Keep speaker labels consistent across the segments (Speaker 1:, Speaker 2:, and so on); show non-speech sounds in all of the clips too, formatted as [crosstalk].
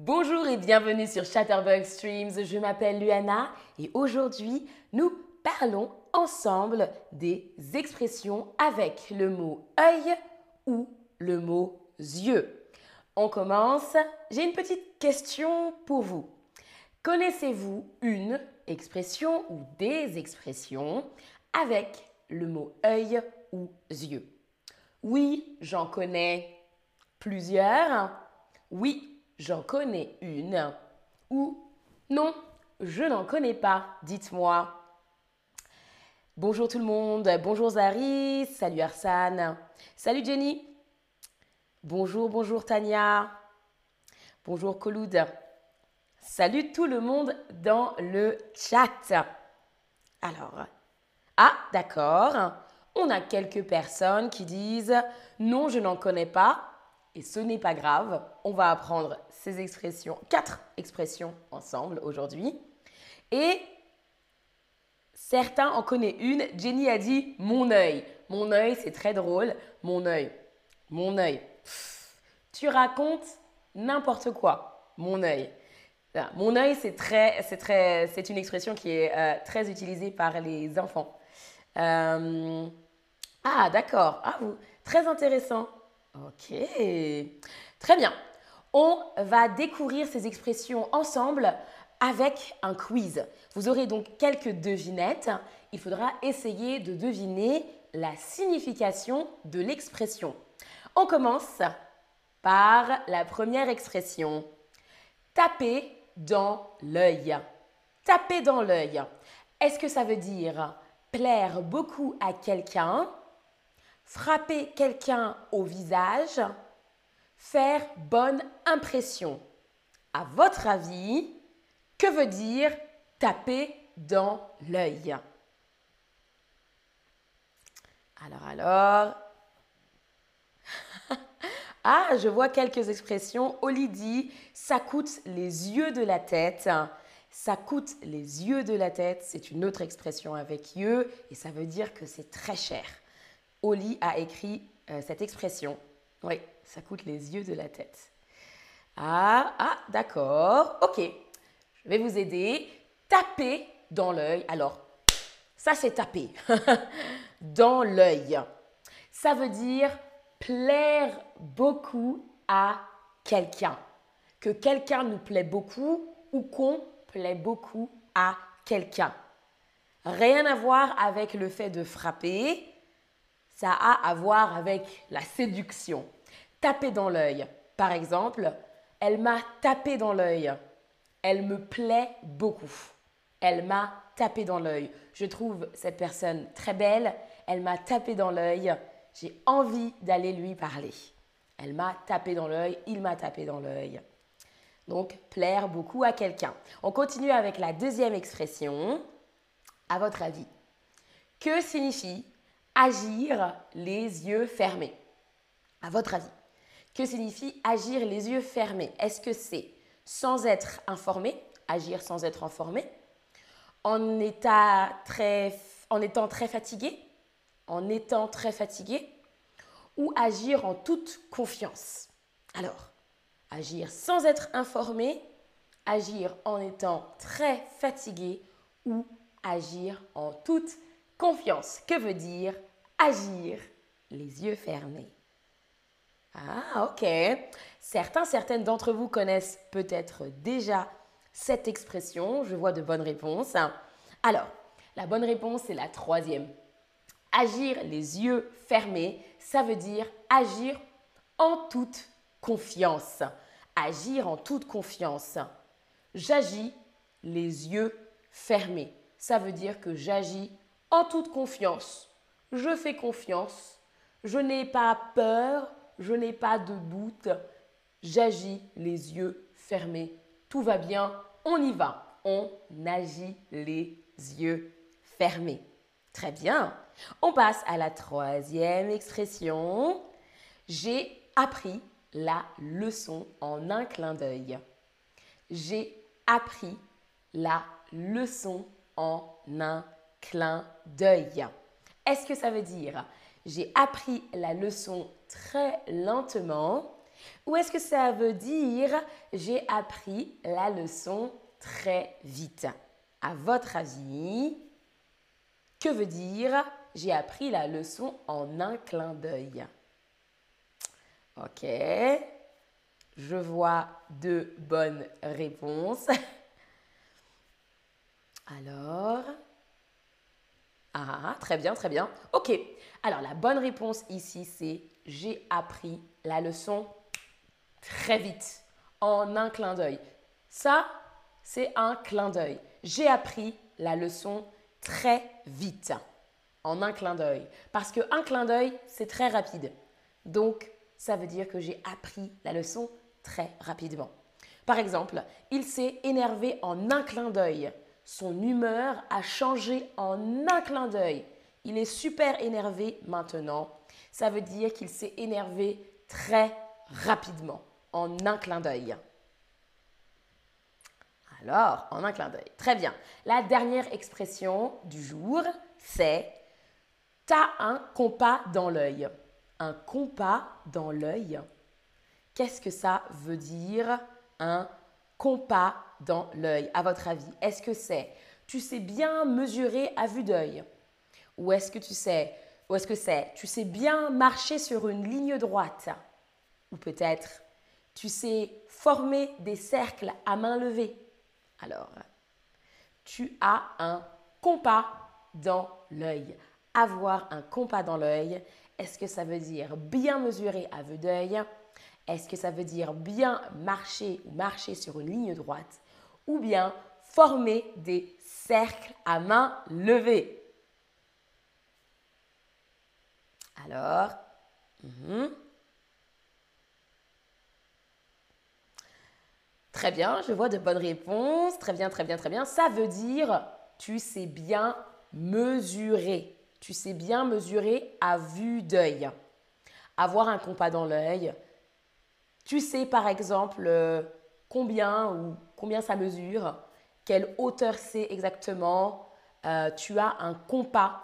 Speaker 1: Bonjour et bienvenue sur Chatterbug Streams. Je m'appelle Luana et aujourd'hui, nous parlons ensemble des expressions avec le mot œil ou le mot yeux. On commence. J'ai une petite question pour vous. Connaissez-vous une expression ou des expressions avec le mot œil ou yeux? Oui, j'en connais plusieurs. Oui, j'en connais une. Ou non, je n'en connais pas. Dites-moi. Bonjour tout le monde. Bonjour Zari. Salut Arsane. Salut Jenny. Bonjour, bonjour Tania. Bonjour Coloud. Salut tout le monde dans le chat. Alors, ah, d'accord. On a quelques personnes qui disent non, je n'en connais pas. Et ce n'est pas grave. On va apprendre ces expressions, quatre expressions ensemble aujourd'hui. Et certains en connaissent une. Jenny a dit mon œil. Mon œil, c'est très drôle. Mon œil. Mon œil. Tu racontes n'importe quoi. Mon œil. Mon œil, c'est très, c'est très, c'est une expression qui est euh, très utilisée par les enfants. Euh, ah, d'accord. Ah, vous, très intéressant. Ok. Très bien. On va découvrir ces expressions ensemble avec un quiz. Vous aurez donc quelques devinettes. Il faudra essayer de deviner la signification de l'expression. On commence par la première expression. Taper dans l'œil. Taper dans l'œil. Est-ce que ça veut dire plaire beaucoup à quelqu'un, frapper quelqu'un au visage, faire bonne impression À votre avis, que veut dire taper dans l'œil? Alors, alors, [laughs] ah, je vois quelques expressions. Oli dit ça coûte les yeux de la tête. Ça coûte les yeux de la tête. C'est une autre expression avec yeux et ça veut dire que c'est très cher. Oli a écrit euh, cette expression. Oui, ça coûte les yeux de la tête. Ah, ah, d'accord. Ok, je vais vous aider. Taper dans l'œil. Alors, ça c'est taper. [laughs] dans l'œil. Ça veut dire plaire beaucoup à quelqu'un. Que quelqu'un nous plaît beaucoup ou qu'on plaît beaucoup à quelqu'un. Rien à voir avec le fait de frapper, ça a à voir avec la séduction. Taper dans l'œil. Par exemple, elle m'a tapé dans l'œil. Elle me plaît beaucoup. Elle m'a tapé dans l'œil. Je trouve cette personne très belle. Elle m'a tapé dans l'œil. J'ai envie d'aller lui parler. Elle m'a tapé dans l'œil, il m'a tapé dans l'œil. Donc, plaire beaucoup à quelqu'un. On continue avec la deuxième expression. À votre avis, que signifie agir les yeux fermés À votre avis, que signifie agir les yeux fermés? Est-ce que c'est sans être informé, agir sans être informé, en, état très, en étant très fatigué, en étant très fatigué ou agir en toute confiance? Alors, agir sans être informé, agir en étant très fatigué ou agir en toute confiance. Que veut dire agir les yeux fermés Ah, ok. Certains, certaines d'entre vous connaissent peut-être déjà cette expression. Je vois de bonnes réponses. Alors, la bonne réponse, c'est la troisième. Agir les yeux fermés, ça veut dire agir en toute confiance. Agir en toute confiance. J'agis les yeux fermés. Ça veut dire que j'agis en toute confiance. Je fais confiance. Je n'ai pas peur. Je n'ai pas de doute. J'agis les yeux fermés. Tout va bien. On y va. On agit les yeux fermés. Très bien. On passe à la troisième expression. J'ai appris la leçon en un clin d'œil. J'ai appris la leçon en un clin d'œil. Est-ce que ça veut dire j'ai appris la leçon très lentement Ou est-ce que ça veut dire j'ai appris la leçon très vite? À votre avis, que veut dire j'ai appris la leçon en un clin d'œil? Ok. Je vois deux bonnes réponses. Alors, ah, très bien, très bien. Ok. Alors, la bonne réponse ici, c'est j'ai appris la leçon très vite, en un clin d'œil. Ça, c'est un clin d'œil. J'ai appris la leçon très vite, en un clin d'œil. Parce qu'un clin d'œil, c'est très rapide. Donc, ça veut dire que j'ai appris la leçon très rapidement. Par exemple, il s'est énervé en un clin d'œil. Son humeur a changé en un clin d'œil. Il est super énervé maintenant. Ça veut dire qu'il s'est énervé très rapidement, en un clin d'œil. Alors, en un clin d'œil. Très bien. La dernière expression du jour, c'est T'as un compas dans l'œil un compas dans l'œil. Qu'est-ce que ça veut dire un compas dans l'œil. À votre avis, est-ce que c'est tu sais bien mesurer à vue d'œil? Ou est-ce que tu sais ou est-ce que c'est tu sais bien marcher sur une ligne droite? Ou peut-être tu sais former des cercles à main levée? Alors, tu as un compas dans l'œil. Avoir un compas dans l'œil, est-ce que ça veut dire bien mesurer à vue d'œil? Est-ce que ça veut dire bien marcher ou marcher sur une ligne droite Ou bien former des cercles à main levée? Alors, mhm. très bien, je vois de bonnes réponses. Très bien, très bien, très bien. Ça veut dire tu sais bien mesurer tu sais bien mesurer à vue d'œil. Avoir un compas dans l'œil. Tu sais par exemple euh, combien ou combien ça mesure, quelle hauteur c'est exactement. Euh, tu as un compas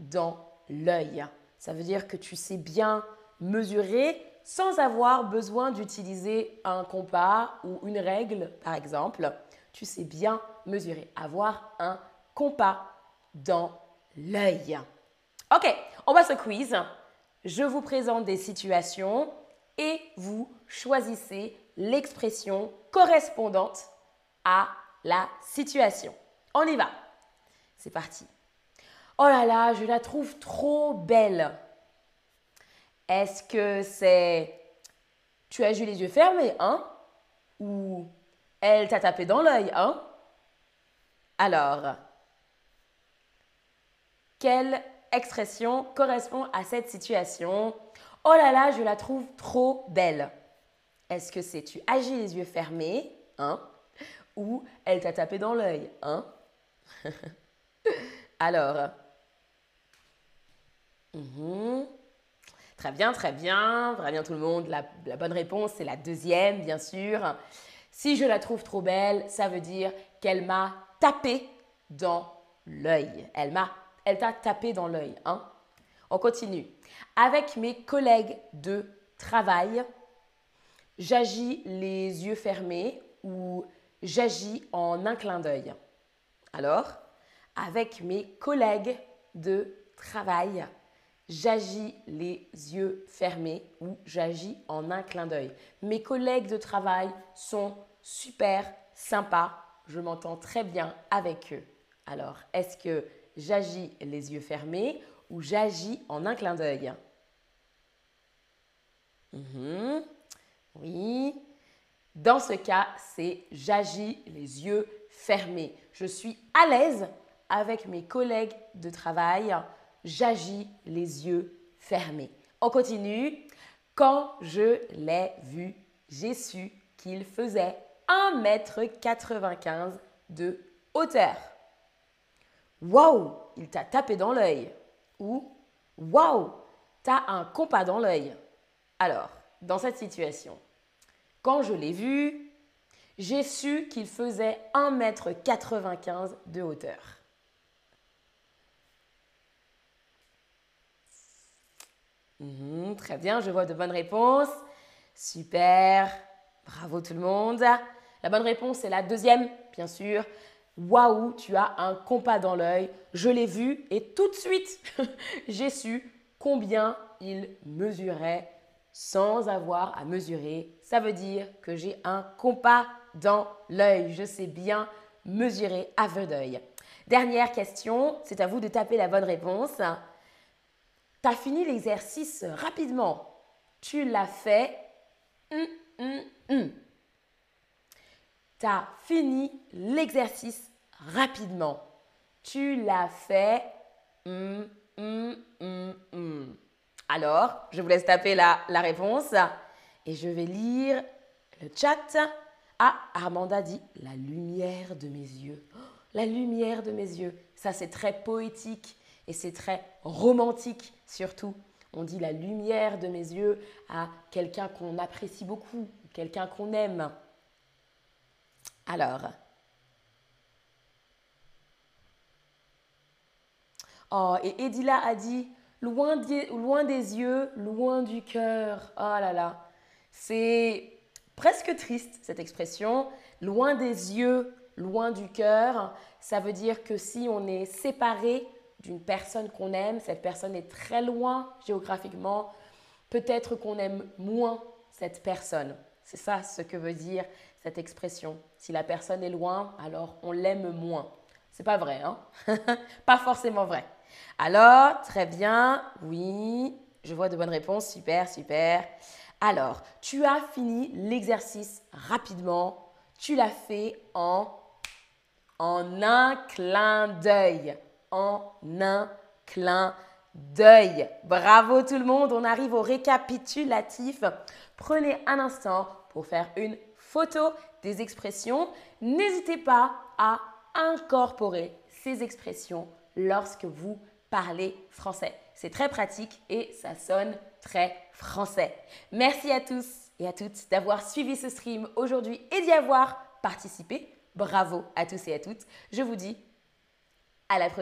Speaker 1: dans l'œil. Ça veut dire que tu sais bien mesurer sans avoir besoin d'utiliser un compas ou une règle, par exemple. Tu sais bien mesurer, avoir un compas dans l'œil. Ok, on va se quiz. Je vous présente des situations et vous choisissez l'expression correspondante à la situation. On y va. C'est parti. Oh là là, je la trouve trop belle. Est-ce que c'est tu as eu les yeux fermés, hein? Ou elle t'a tapé dans l'œil, hein? Alors, quelle expression correspond à cette situation? Oh là là, je la trouve trop belle. Est-ce que c'est tu agis les yeux fermés, hein Ou elle t'a tapé dans l'œil, hein? [laughs] Alors. Mhm. Très bien, très bien. Très bien tout le monde. La, bonne réponse, c'est la deuxième, bien sûr. Si je la trouve trop belle, ça veut dire qu'elle m'a tapé dans l'œil. Elle m'a elle t'a tapé dans l'œil. Hein? On continue. Avec mes collègues de travail, j'agis les yeux fermés ou j'agis en un clin d'œil. Alors, avec mes collègues de travail, j'agis les yeux fermés ou j'agis en un clin d'œil. Mes collègues de travail sont super sympas. Je m'entends très bien avec eux. Alors, est-ce que j'agis les yeux fermés ou j'agis en un clin d'œil mhm. Oui. Dans ce cas, c'est j'agis les yeux fermés. Je suis à l'aise avec mes collègues de travail. J'agis les yeux fermés. On continue. Quand je l'ai vu, j'ai su qu'il faisait 1m95 de hauteur. Waouh, il t'a tapé dans l'œil. Ou Waouh, t'as un compas dans l'œil. Alors, dans cette situation, quand je l'ai vu, j'ai su qu'il faisait 1m95 de hauteur. Mhm, très bien, je vois de bonnes réponses. Super. Bravo tout le monde. La bonne réponse est la deuxième, bien sûr. Waouh, tu as un compas dans l'œil. Je l'ai vu et tout de suite, [laughs] j'ai su combien il mesurait sans avoir à mesurer. Ça veut dire que j'ai un compas dans l'œil. Je sais bien mesurer à vue d'œil. Dernière question, c'est à vous de taper la bonne réponse. Tu as fini l'exercice rapidement. Tu l'as fait. Hum, hum, hum. Tu fini l'exercice rapidement. Tu l'as fait. Alors, je vous laisse taper la, la réponse et je vais lire le chat. Ah, Armanda dit la lumière de mes yeux. Oh, la lumière de mes yeux. Ça, c'est très poétique et c'est très romantique surtout. On dit la lumière de mes yeux à quelqu'un qu'on apprécie beaucoup, quelqu'un qu'on aime. Alors. Oh, et Edila a dit loin loin des yeux, loin du cœur. Oh là là. C'est presque triste cette expression. Loin des yeux, loin du cœur. Ça veut dire que si on est séparé d'une personne qu'on aime, cette personne est très loin géographiquement, peut-être qu'on aime moins cette personne. C'est ça ce que veut dire cette expression. Si la personne est loin, alors on l'aime moins. C'est pas vrai, hein [laughs] Pas forcément vrai. Alors, très bien, oui, je vois de bonnes réponses, super, super. Alors, tu as fini l'exercice rapidement. Tu l'as fait en, en un clin d'œil. En un clin d'œil. Bravo tout le monde, on arrive au récapitulatif. Prenez un instant pour faire une photo des expressions. N'hésitez pas à incorporer ces expressions lorsque vous parlez français. C'est très pratique et ça sonne très français. Merci à tous et à toutes d'avoir suivi ce stream aujourd'hui et d'y avoir participé. Bravo à tous et à toutes. Je vous dis à la prochaine.